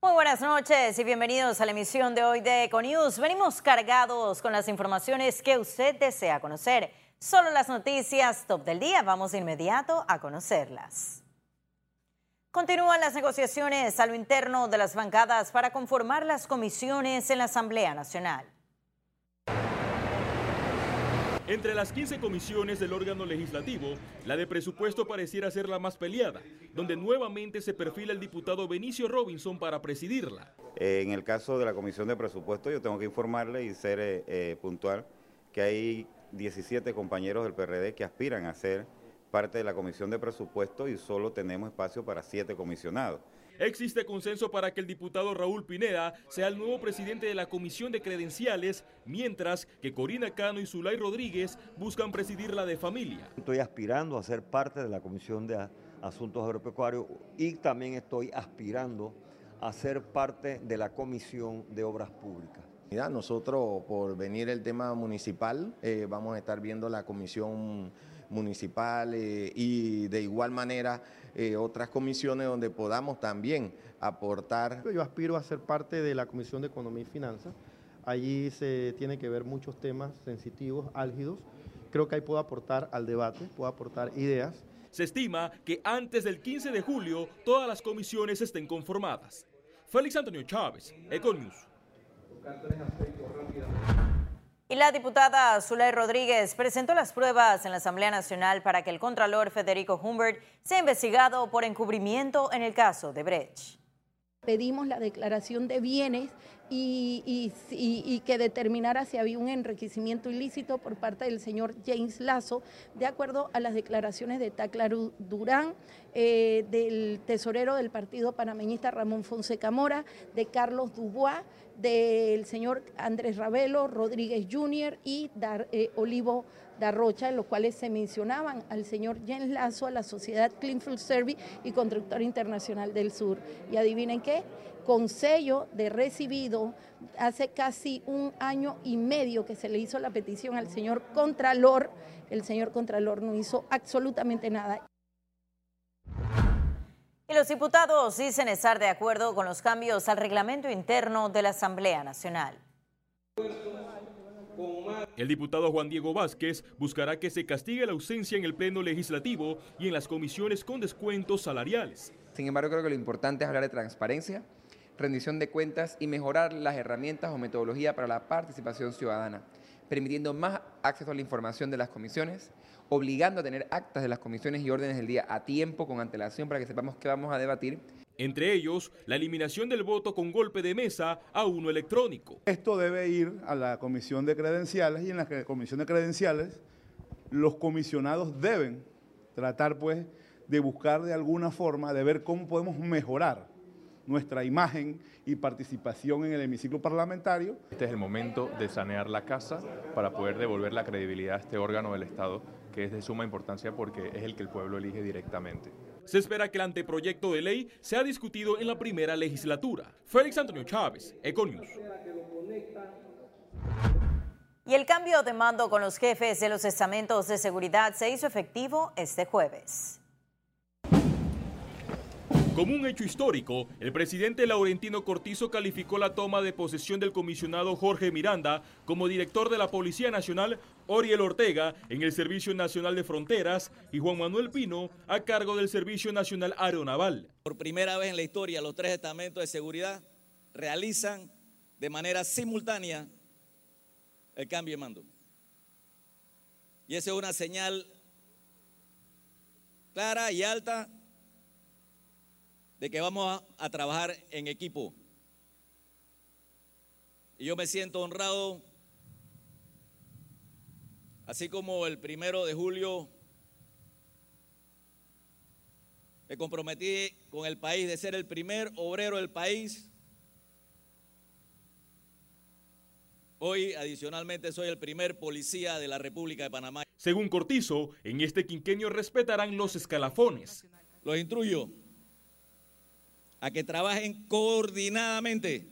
Muy buenas noches y bienvenidos a la emisión de hoy de Econews. Venimos cargados con las informaciones que usted desea conocer. Solo las noticias top del día. Vamos de inmediato a conocerlas. Continúan las negociaciones a lo interno de las bancadas para conformar las comisiones en la Asamblea Nacional. Entre las 15 comisiones del órgano legislativo, la de presupuesto pareciera ser la más peleada, donde nuevamente se perfila el diputado Benicio Robinson para presidirla. Eh, en el caso de la comisión de presupuesto, yo tengo que informarle y ser eh, eh, puntual que hay 17 compañeros del PRD que aspiran a ser parte de la comisión de presupuesto y solo tenemos espacio para 7 comisionados. Existe consenso para que el diputado Raúl Pineda sea el nuevo presidente de la Comisión de Credenciales, mientras que Corina Cano y Zulay Rodríguez buscan presidir la de familia. Estoy aspirando a ser parte de la Comisión de Asuntos Agropecuarios y también estoy aspirando a ser parte de la Comisión de Obras Públicas. Nosotros, por venir el tema municipal, eh, vamos a estar viendo la comisión municipal eh, y de igual manera eh, otras comisiones donde podamos también aportar. Yo aspiro a ser parte de la Comisión de Economía y Finanzas. Allí se tiene que ver muchos temas sensitivos, álgidos. Creo que ahí puedo aportar al debate, puedo aportar ideas. Se estima que antes del 15 de julio todas las comisiones estén conformadas. Félix Antonio Chávez, Econius. Y la diputada Zulay Rodríguez presentó las pruebas en la Asamblea Nacional para que el Contralor Federico Humbert sea investigado por encubrimiento en el caso de Brecht. Pedimos la declaración de bienes y, que determinara si había un enriquecimiento ilícito por parte del señor James Lazo, de acuerdo a las declaraciones de Tacla Durán, eh, del tesorero del Partido Panameñista Ramón Fonseca Mora, de Carlos Dubois, del señor Andrés Ravelo, Rodríguez Jr. y Dar, eh, Olivo Darrocha, en los cuales se mencionaban al señor James Lazo, a la sociedad Cleanfield Service y Constructor Internacional del Sur. Y adivinen qué, con sello de recibido hace casi un año y medio que se le hizo la petición al señor Contralor, el señor Contralor no hizo absolutamente nada. Y los diputados dicen estar de acuerdo con los cambios al reglamento interno de la Asamblea Nacional. El diputado Juan Diego Vázquez buscará que se castigue la ausencia en el Pleno Legislativo y en las comisiones con descuentos salariales. Sin embargo, creo que lo importante es hablar de transparencia, rendición de cuentas y mejorar las herramientas o metodología para la participación ciudadana, permitiendo más acceso a la información de las comisiones, obligando a tener actas de las comisiones y órdenes del día a tiempo, con antelación, para que sepamos qué vamos a debatir. Entre ellos, la eliminación del voto con golpe de mesa a uno electrónico. Esto debe ir a la comisión de credenciales y en la comisión de credenciales los comisionados deben tratar pues de buscar de alguna forma, de ver cómo podemos mejorar nuestra imagen y participación en el hemiciclo parlamentario. Este es el momento de sanear la casa para poder devolver la credibilidad a este órgano del Estado que es de suma importancia porque es el que el pueblo elige directamente. Se espera que el anteproyecto de ley sea discutido en la primera legislatura. Félix Antonio Chávez, Econius. Y el cambio de mando con los jefes de los estamentos de seguridad se hizo efectivo este jueves. Como un hecho histórico, el presidente Laurentino Cortizo calificó la toma de posesión del comisionado Jorge Miranda como director de la Policía Nacional, Oriel Ortega en el Servicio Nacional de Fronteras y Juan Manuel Pino a cargo del Servicio Nacional Aeronaval. Por primera vez en la historia, los tres estamentos de seguridad realizan de manera simultánea el cambio de mando. Y esa es una señal clara y alta de que vamos a, trabajar en equipo. Y yo me siento honrado, así como el primero de julio me comprometí con el país de ser el primer obrero del país. Hoy, adicionalmente, soy el primer policía de la República de Panamá. Según Cortizo, en este quinquenio respetarán los escalafones. Los instruyo a que trabajen coordinadamente,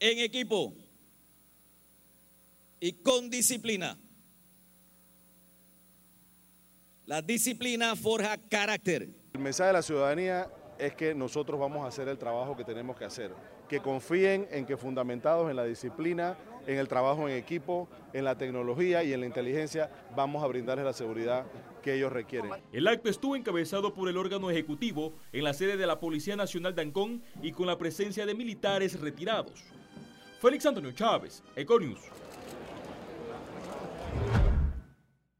en equipo y con disciplina. La disciplina forja carácter. El mensaje de la ciudadanía es que nosotros vamos a hacer el trabajo que tenemos que hacer. Que confíen en que fundamentados en la disciplina, en el trabajo en equipo, en la tecnología y en la inteligencia, vamos a brindarles la seguridad que ellos requieren. El acto estuvo encabezado por el órgano ejecutivo en la sede de la Policía Nacional de Ancón y con la presencia de militares retirados. Félix Antonio Chávez, Econius.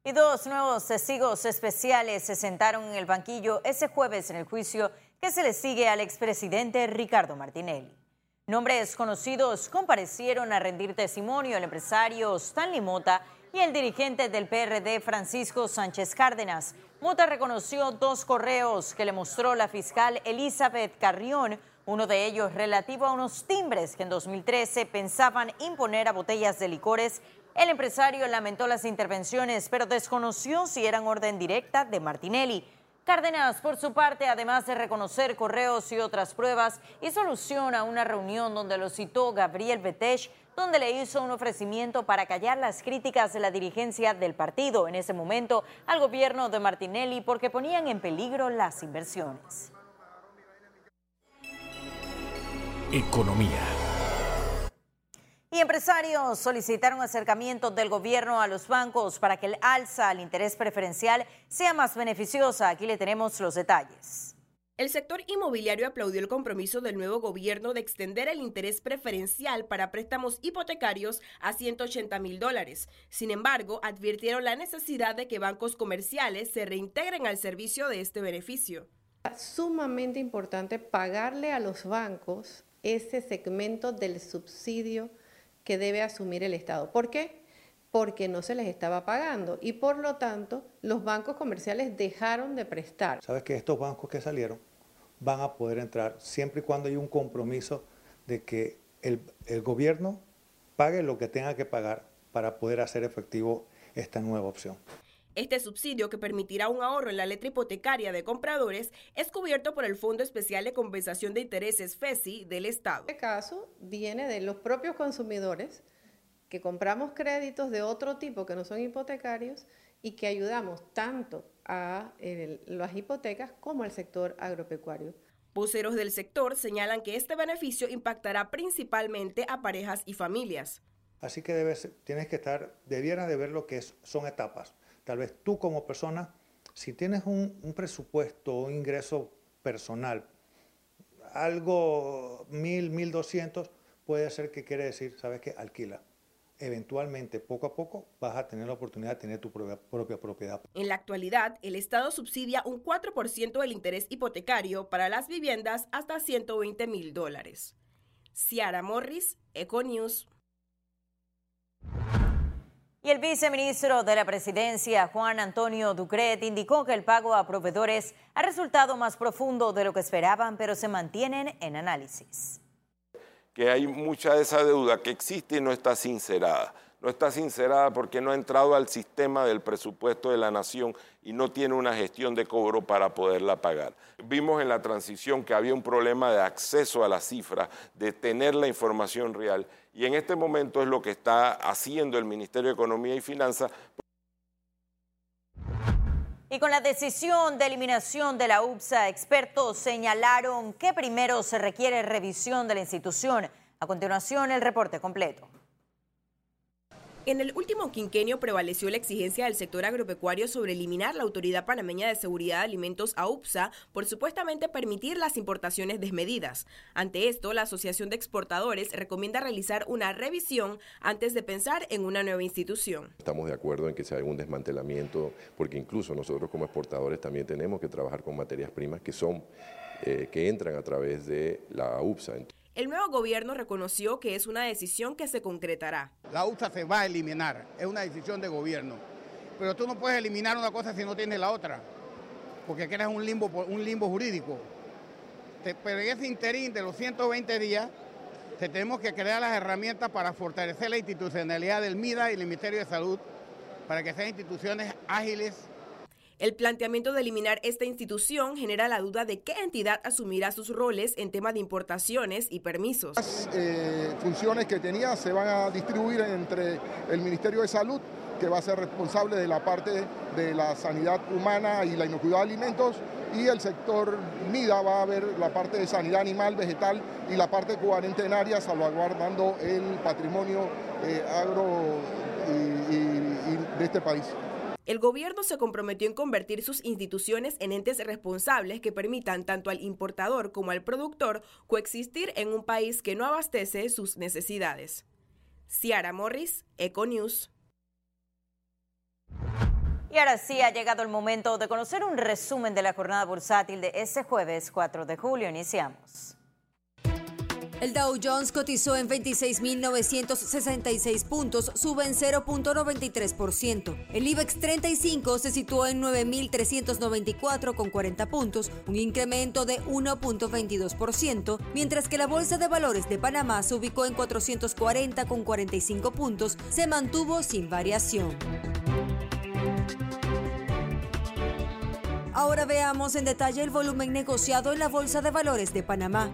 Y dos nuevos testigos especiales se sentaron en el banquillo ese jueves en el juicio que se le sigue al expresidente Ricardo Martinelli. Nombres conocidos comparecieron a rendir testimonio el empresario Stanley Mota y el dirigente del PRD Francisco Sánchez Cárdenas. Mota reconoció dos correos que le mostró la fiscal Elizabeth Carrión, uno de ellos relativo a unos timbres que en 2013 pensaban imponer a botellas de licores. El empresario lamentó las intervenciones, pero desconoció si eran orden directa de Martinelli. Cárdenas, por su parte, además de reconocer correos y otras pruebas, hizo alusión a una reunión donde lo citó Gabriel Betech, donde le hizo un ofrecimiento para callar las críticas de la dirigencia del partido en ese momento al gobierno de Martinelli porque ponían en peligro las inversiones. Economía. Y empresarios solicitaron acercamiento del gobierno a los bancos para que el alza al interés preferencial sea más beneficiosa. Aquí le tenemos los detalles. El sector inmobiliario aplaudió el compromiso del nuevo gobierno de extender el interés preferencial para préstamos hipotecarios a 180 mil dólares. Sin embargo, advirtieron la necesidad de que bancos comerciales se reintegren al servicio de este beneficio. Sumamente importante pagarle a los bancos ese segmento del subsidio que debe asumir el Estado. ¿Por qué? Porque no se les estaba pagando y por lo tanto los bancos comerciales dejaron de prestar. Sabes que estos bancos que salieron van a poder entrar siempre y cuando hay un compromiso de que el, el gobierno pague lo que tenga que pagar para poder hacer efectivo esta nueva opción. Este subsidio, que permitirá un ahorro en la letra hipotecaria de compradores, es cubierto por el Fondo Especial de Compensación de Intereses FESI del Estado. Este caso viene de los propios consumidores que compramos créditos de otro tipo que no son hipotecarios y que ayudamos tanto a el, las hipotecas como al sector agropecuario. Voceros del sector señalan que este beneficio impactará principalmente a parejas y familias. Así que debes, tienes que estar, debieras de ver lo que es, son etapas. Tal vez tú como persona, si tienes un, un presupuesto, un ingreso personal, algo mil, mil doscientos, puede ser que quiere decir, ¿sabes qué? Alquila. Eventualmente, poco a poco, vas a tener la oportunidad de tener tu propia, propia propiedad. En la actualidad, el Estado subsidia un 4% del interés hipotecario para las viviendas hasta 120 mil dólares. Ciara Morris, Econews. Y el viceministro de la presidencia, Juan Antonio Ducret, indicó que el pago a proveedores ha resultado más profundo de lo que esperaban, pero se mantienen en análisis. Que hay mucha de esa deuda que existe y no está sincerada. No está sincerada porque no ha entrado al sistema del presupuesto de la nación y no tiene una gestión de cobro para poderla pagar. Vimos en la transición que había un problema de acceso a la cifra, de tener la información real y en este momento es lo que está haciendo el Ministerio de Economía y Finanzas. Y con la decisión de eliminación de la UPSA, expertos señalaron que primero se requiere revisión de la institución. A continuación, el reporte completo. En el último quinquenio prevaleció la exigencia del sector agropecuario sobre eliminar la Autoridad Panameña de Seguridad de Alimentos AUPSA por supuestamente permitir las importaciones desmedidas. Ante esto, la Asociación de Exportadores recomienda realizar una revisión antes de pensar en una nueva institución. Estamos de acuerdo en que se haga un desmantelamiento porque incluso nosotros como exportadores también tenemos que trabajar con materias primas que son eh, que entran a través de la UPSA. El nuevo gobierno reconoció que es una decisión que se concretará. La UPSA se va a eliminar, es una decisión de gobierno. Pero tú no puedes eliminar una cosa si no tienes la otra, porque creas un limbo, un limbo jurídico. Pero en ese interín de los 120 días, tenemos que crear las herramientas para fortalecer la institucionalidad del MIDA y el Ministerio de Salud, para que sean instituciones ágiles, el planteamiento de eliminar esta institución genera la duda de qué entidad asumirá sus roles en tema de importaciones y permisos. Las eh, funciones que tenía se van a distribuir entre el Ministerio de Salud que va a ser responsable de la parte de la sanidad humana y la inocuidad de alimentos, y el sector MIDA va a ver la parte de sanidad animal, vegetal y la parte cuarentenaria, salvaguardando el patrimonio eh, agro de este país. El gobierno se comprometió en convertir sus instituciones en entes responsables que permitan tanto al importador como al productor coexistir en un país que no abastece sus necesidades. Ciara Morris, Econews. Y ahora sí ha llegado el momento de conocer un resumen de la jornada bursátil de este jueves 4 de julio. Iniciamos. El Dow Jones cotizó en 26.966 puntos, sube en 0.93%. El IBEX 35 se situó en 9.394 con 40 puntos, un incremento de 1.22%, mientras que la Bolsa de Valores de Panamá se ubicó en 440 con 45 puntos, se mantuvo sin variación. Ahora veamos en detalle el volumen negociado en la Bolsa de Valores de Panamá.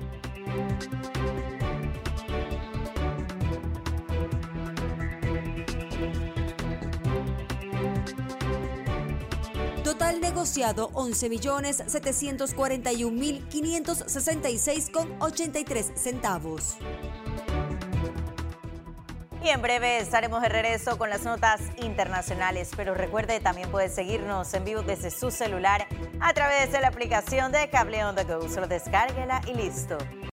Total negociado 11.741.566 con 83 centavos. Y en breve estaremos de regreso con las notas internacionales, pero recuerde también puede seguirnos en vivo desde su celular a través de la aplicación de Cable On The Go. Solo descárguela y listo.